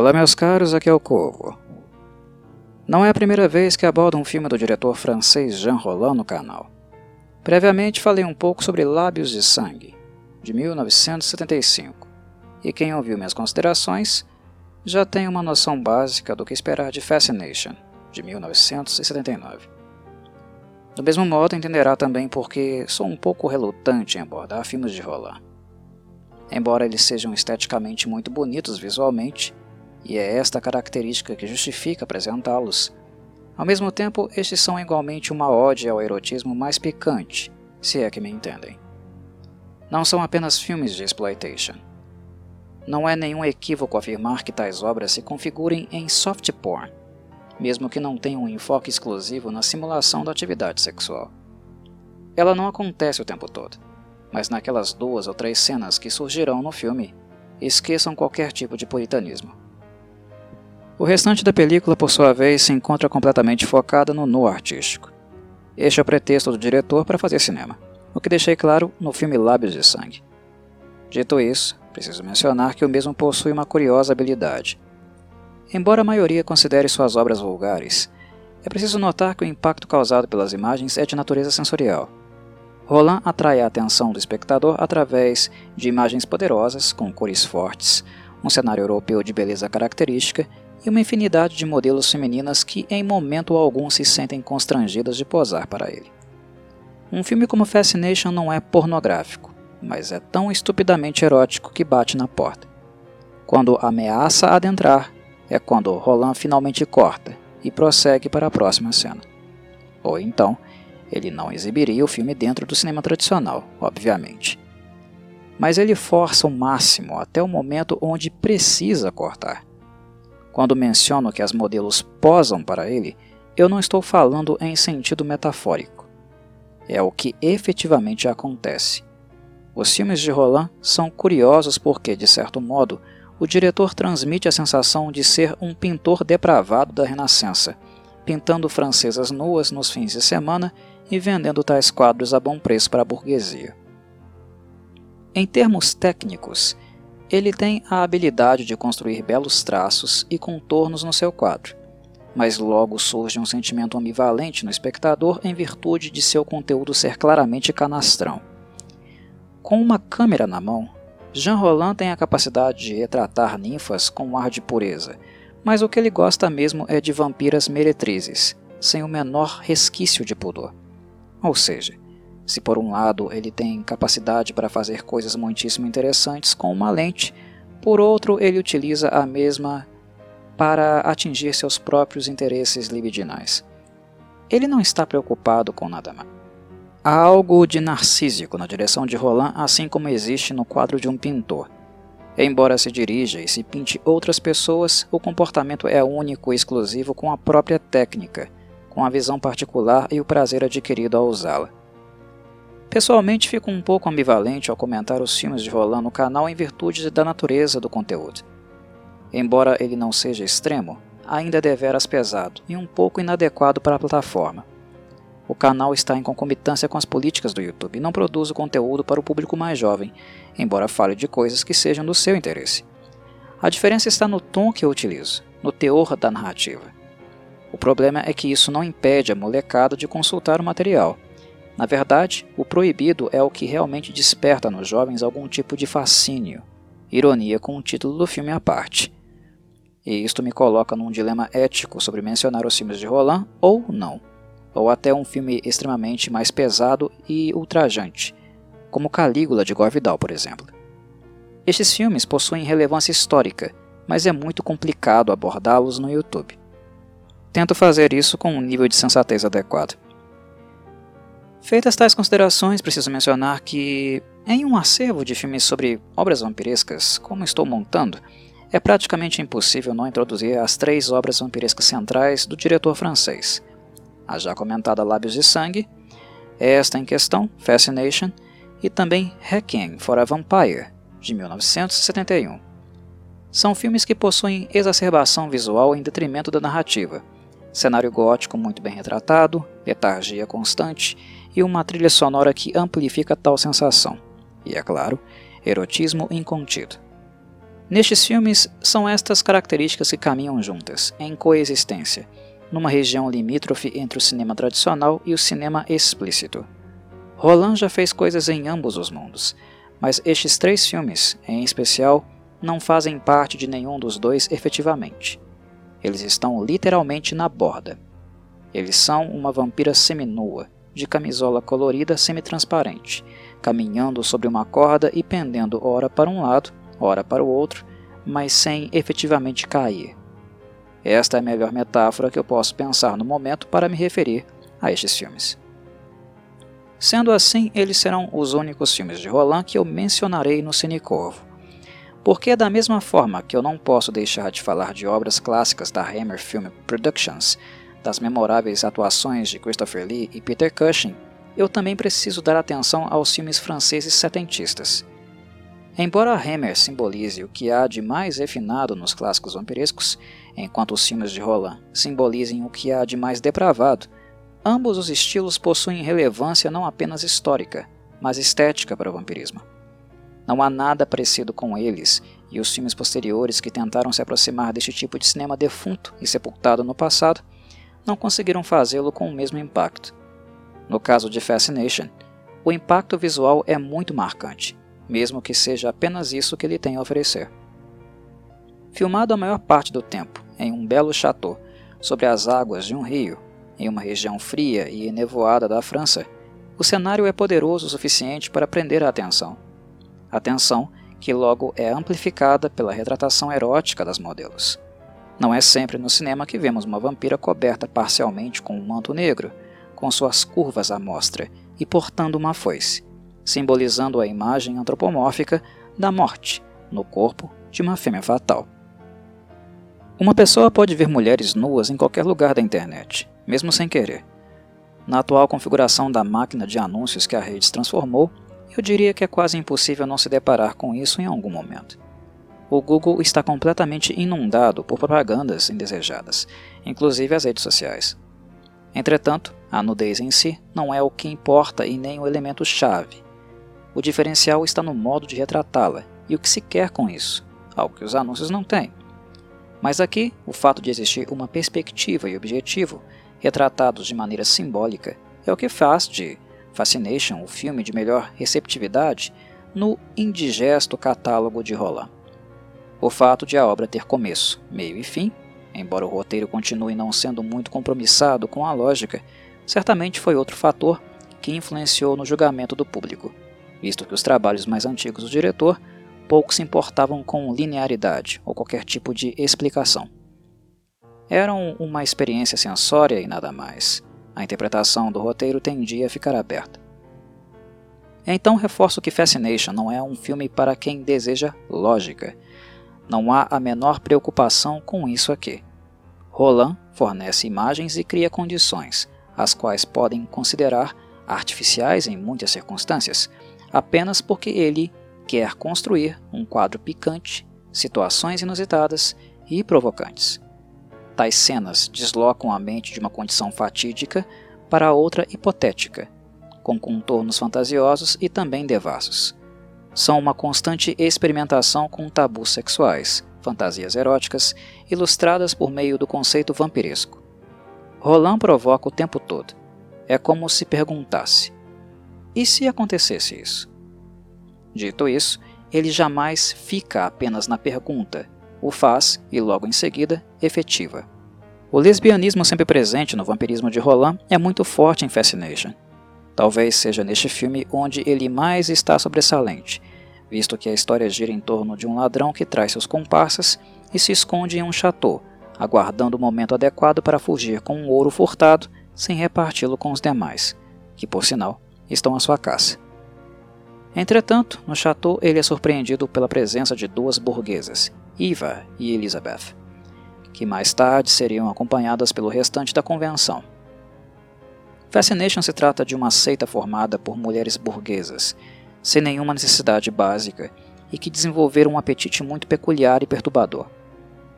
Olá, meus caros, aqui é o Corvo. Não é a primeira vez que abordo um filme do diretor francês Jean Roland no canal. Previamente falei um pouco sobre Lábios de Sangue, de 1975, e quem ouviu minhas considerações já tem uma noção básica do que esperar de Fascination, de 1979. Do mesmo modo, entenderá também porque sou um pouco relutante em abordar filmes de Roland. Embora eles sejam esteticamente muito bonitos visualmente, e é esta característica que justifica apresentá-los. Ao mesmo tempo, estes são igualmente uma ode ao erotismo mais picante, se é que me entendem. Não são apenas filmes de exploitation. Não é nenhum equívoco afirmar que tais obras se configurem em soft porn, mesmo que não tenham um enfoque exclusivo na simulação da atividade sexual. Ela não acontece o tempo todo, mas naquelas duas ou três cenas que surgirão no filme, esqueçam qualquer tipo de puritanismo. O restante da película, por sua vez, se encontra completamente focada no nu artístico. Este é o pretexto do diretor para fazer cinema, o que deixei claro no filme Lábios de Sangue. Dito isso, preciso mencionar que o mesmo possui uma curiosa habilidade. Embora a maioria considere suas obras vulgares, é preciso notar que o impacto causado pelas imagens é de natureza sensorial. Roland atrai a atenção do espectador através de imagens poderosas, com cores fortes, um cenário europeu de beleza característica e uma infinidade de modelos femininas que em momento algum se sentem constrangidas de posar para ele. Um filme como Fascination não é pornográfico, mas é tão estupidamente erótico que bate na porta. Quando ameaça adentrar, é quando Roland finalmente corta e prossegue para a próxima cena. Ou então, ele não exibiria o filme dentro do cinema tradicional, obviamente. Mas ele força o máximo até o momento onde precisa cortar. Quando menciono que as modelos posam para ele, eu não estou falando em sentido metafórico. É o que efetivamente acontece. Os filmes de Roland são curiosos porque, de certo modo, o diretor transmite a sensação de ser um pintor depravado da Renascença, pintando francesas nuas nos fins de semana e vendendo tais quadros a bom preço para a burguesia. Em termos técnicos, ele tem a habilidade de construir belos traços e contornos no seu quadro, mas logo surge um sentimento ambivalente no espectador em virtude de seu conteúdo ser claramente canastrão. Com uma câmera na mão, Jean Roland tem a capacidade de retratar ninfas com um ar de pureza, mas o que ele gosta mesmo é de vampiras meretrizes, sem o menor resquício de pudor. Ou seja, se por um lado ele tem capacidade para fazer coisas muitíssimo interessantes com uma lente, por outro ele utiliza a mesma para atingir seus próprios interesses libidinais. Ele não está preocupado com nada mais. Há algo de narcísico na direção de Roland, assim como existe no quadro de um pintor. Embora se dirija e se pinte outras pessoas, o comportamento é único e exclusivo com a própria técnica, com a visão particular e o prazer adquirido ao usá-la. Pessoalmente, fico um pouco ambivalente ao comentar os filmes de Roland no canal em virtude da natureza do conteúdo. Embora ele não seja extremo, ainda é deveras pesado e um pouco inadequado para a plataforma. O canal está em concomitância com as políticas do YouTube e não produz o conteúdo para o público mais jovem, embora fale de coisas que sejam do seu interesse. A diferença está no tom que eu utilizo, no teor da narrativa. O problema é que isso não impede a molecada de consultar o material na verdade, o proibido é o que realmente desperta nos jovens algum tipo de fascínio, ironia com o título do filme à parte. E isto me coloca num dilema ético sobre mencionar os filmes de Roland ou não, ou até um filme extremamente mais pesado e ultrajante, como Calígula de Gore Vidal, por exemplo. Estes filmes possuem relevância histórica, mas é muito complicado abordá-los no YouTube. Tento fazer isso com um nível de sensatez adequado. Feitas tais considerações, preciso mencionar que, em um acervo de filmes sobre obras vampirescas, como estou montando, é praticamente impossível não introduzir as três obras vampirescas centrais do diretor francês. A já comentada Lábios de Sangue, esta em questão, Fascination, e também Hacking for a Vampire, de 1971. São filmes que possuem exacerbação visual em detrimento da narrativa, cenário gótico muito bem retratado, letargia constante e uma trilha sonora que amplifica tal sensação. E é claro, erotismo incontido. Nestes filmes, são estas características que caminham juntas, em coexistência, numa região limítrofe entre o cinema tradicional e o cinema explícito. Roland já fez coisas em ambos os mundos, mas estes três filmes, em especial, não fazem parte de nenhum dos dois efetivamente. Eles estão literalmente na borda. Eles são uma vampira seminua, de camisola colorida semi-transparente, caminhando sobre uma corda e pendendo ora para um lado, ora para o outro, mas sem efetivamente cair. Esta é a melhor metáfora que eu posso pensar no momento para me referir a estes filmes. Sendo assim, eles serão os únicos filmes de Roland que eu mencionarei no Cinecorvo. Porque da mesma forma que eu não posso deixar de falar de obras clássicas da Hammer Film Productions, das memoráveis atuações de Christopher Lee e Peter Cushing, eu também preciso dar atenção aos filmes franceses setentistas. Embora Hammer simbolize o que há de mais refinado nos clássicos vampirescos, enquanto os filmes de Roland simbolizem o que há de mais depravado, ambos os estilos possuem relevância não apenas histórica, mas estética para o vampirismo. Não há nada parecido com eles, e os filmes posteriores que tentaram se aproximar deste tipo de cinema defunto e sepultado no passado não conseguiram fazê-lo com o mesmo impacto. No caso de Fascination, o impacto visual é muito marcante, mesmo que seja apenas isso que ele tem a oferecer. Filmado a maior parte do tempo em um belo chateau sobre as águas de um rio, em uma região fria e enevoada da França, o cenário é poderoso o suficiente para prender a atenção. Atenção que logo é amplificada pela retratação erótica das modelos. Não é sempre no cinema que vemos uma vampira coberta parcialmente com um manto negro, com suas curvas à mostra e portando uma foice, simbolizando a imagem antropomórfica da morte no corpo de uma fêmea fatal. Uma pessoa pode ver mulheres nuas em qualquer lugar da internet, mesmo sem querer. Na atual configuração da máquina de anúncios que a rede transformou, eu diria que é quase impossível não se deparar com isso em algum momento. O Google está completamente inundado por propagandas indesejadas, inclusive as redes sociais. Entretanto, a nudez em si não é o que importa e nem o elemento chave. O diferencial está no modo de retratá-la e o que se quer com isso, algo que os anúncios não têm. Mas aqui, o fato de existir uma perspectiva e objetivo retratados de maneira simbólica é o que faz de Fascination o filme de melhor receptividade no indigesto catálogo de Roland. O fato de a obra ter começo, meio e fim, embora o roteiro continue não sendo muito compromissado com a lógica, certamente foi outro fator que influenciou no julgamento do público, visto que os trabalhos mais antigos do diretor pouco se importavam com linearidade ou qualquer tipo de explicação. Eram uma experiência sensória e nada mais. A interpretação do roteiro tendia a ficar aberta. Então reforço que Fascination não é um filme para quem deseja lógica. Não há a menor preocupação com isso aqui. Roland fornece imagens e cria condições, as quais podem considerar artificiais em muitas circunstâncias, apenas porque ele quer construir um quadro picante, situações inusitadas e provocantes. Tais cenas deslocam a mente de uma condição fatídica para outra hipotética, com contornos fantasiosos e também devassos. São uma constante experimentação com tabus sexuais, fantasias eróticas, ilustradas por meio do conceito vampiresco. Roland provoca o tempo todo. É como se perguntasse: e se acontecesse isso? Dito isso, ele jamais fica apenas na pergunta, o faz e logo em seguida efetiva. O lesbianismo sempre presente no vampirismo de Roland é muito forte em Fascination. Talvez seja neste filme onde ele mais está sobressalente, visto que a história gira em torno de um ladrão que traz seus comparsas e se esconde em um chateau, aguardando o momento adequado para fugir com um ouro furtado sem reparti-lo com os demais, que por sinal estão à sua caça. Entretanto, no chateau ele é surpreendido pela presença de duas burguesas, Eva e Elizabeth, que mais tarde seriam acompanhadas pelo restante da convenção. Fascination se trata de uma seita formada por mulheres burguesas, sem nenhuma necessidade básica, e que desenvolveram um apetite muito peculiar e perturbador.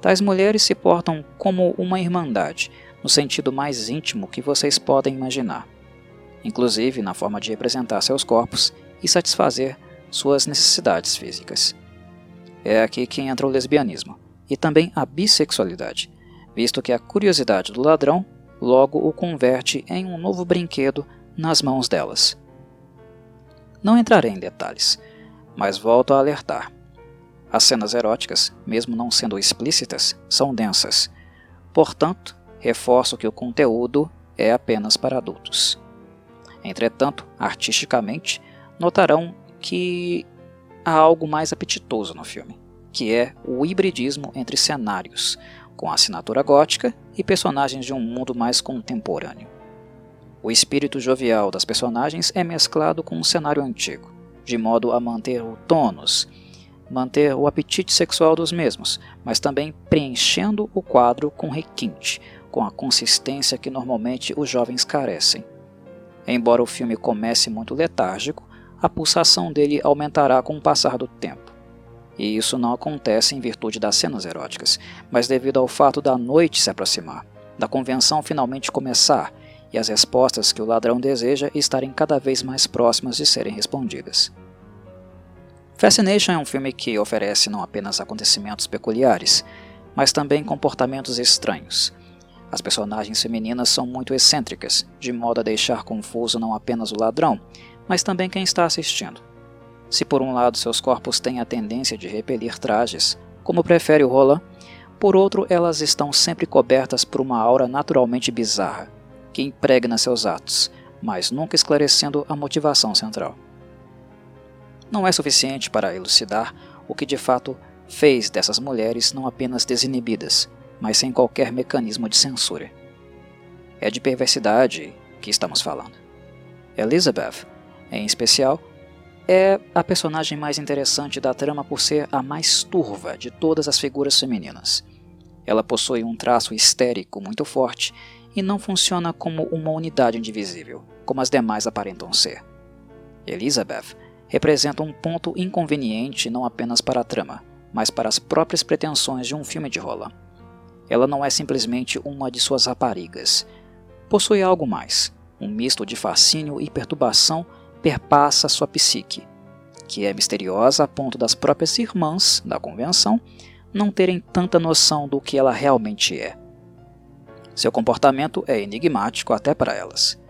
Tais mulheres se portam como uma irmandade, no sentido mais íntimo que vocês podem imaginar, inclusive na forma de representar seus corpos e satisfazer suas necessidades físicas. É aqui que entra o lesbianismo e também a bissexualidade, visto que a curiosidade do ladrão logo o converte em um novo brinquedo nas mãos delas. Não entrarei em detalhes, mas volto a alertar. As cenas eróticas, mesmo não sendo explícitas, são densas. Portanto, reforço que o conteúdo é apenas para adultos. Entretanto, artisticamente, notarão que há algo mais apetitoso no filme, que é o hibridismo entre cenários, com assinatura gótica e personagens de um mundo mais contemporâneo. O espírito jovial das personagens é mesclado com um cenário antigo, de modo a manter o tônus, manter o apetite sexual dos mesmos, mas também preenchendo o quadro com requinte, com a consistência que normalmente os jovens carecem. Embora o filme comece muito letárgico, a pulsação dele aumentará com o passar do tempo. E isso não acontece em virtude das cenas eróticas, mas devido ao fato da noite se aproximar, da convenção finalmente começar e as respostas que o ladrão deseja estarem cada vez mais próximas de serem respondidas. Fascination é um filme que oferece não apenas acontecimentos peculiares, mas também comportamentos estranhos. As personagens femininas são muito excêntricas, de modo a deixar confuso não apenas o ladrão, mas também quem está assistindo. Se por um lado seus corpos têm a tendência de repelir trajes, como prefere o Roland, por outro elas estão sempre cobertas por uma aura naturalmente bizarra, que impregna seus atos, mas nunca esclarecendo a motivação central. Não é suficiente para elucidar o que de fato fez dessas mulheres não apenas desinibidas, mas sem qualquer mecanismo de censura. É de perversidade que estamos falando. Elizabeth, em especial, é a personagem mais interessante da trama por ser a mais turva de todas as figuras femininas. Ela possui um traço histérico muito forte e não funciona como uma unidade indivisível, como as demais aparentam ser. Elizabeth representa um ponto inconveniente não apenas para a trama, mas para as próprias pretensões de um filme de Roland. Ela não é simplesmente uma de suas raparigas. Possui algo mais, um misto de fascínio e perturbação perpassa sua psique, que é misteriosa a ponto das próprias irmãs da convenção não terem tanta noção do que ela realmente é. Seu comportamento é enigmático até para elas.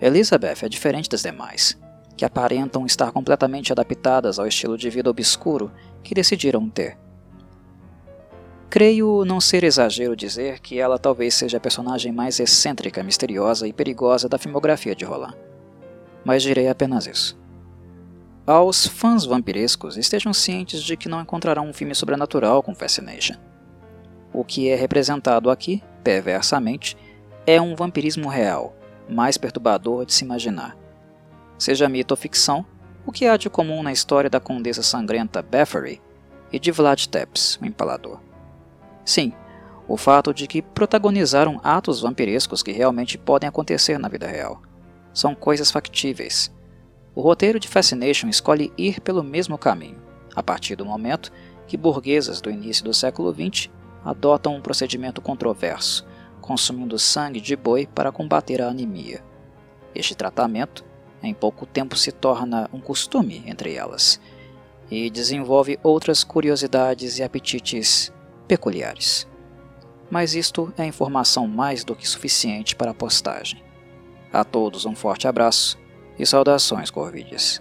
Elizabeth é diferente das demais, que aparentam estar completamente adaptadas ao estilo de vida obscuro que decidiram ter. Creio não ser exagero dizer que ela talvez seja a personagem mais excêntrica, misteriosa e perigosa da filmografia de Roland mas direi apenas isso. Aos fãs vampirescos, estejam cientes de que não encontrarão um filme sobrenatural com Fascination. O que é representado aqui, perversamente, é um vampirismo real, mais perturbador de se imaginar. Seja mito ou ficção, o que há de comum na história da condessa sangrenta Bathory e de Vlad Tepes, o empalador. Sim, o fato de que protagonizaram atos vampirescos que realmente podem acontecer na vida real são coisas factíveis. O roteiro de Fascination escolhe ir pelo mesmo caminho, a partir do momento que burguesas do início do século XX adotam um procedimento controverso, consumindo sangue de boi para combater a anemia. Este tratamento, em pouco tempo, se torna um costume entre elas e desenvolve outras curiosidades e apetites peculiares. Mas isto é informação mais do que suficiente para a postagem. A todos um forte abraço e saudações, Corvides.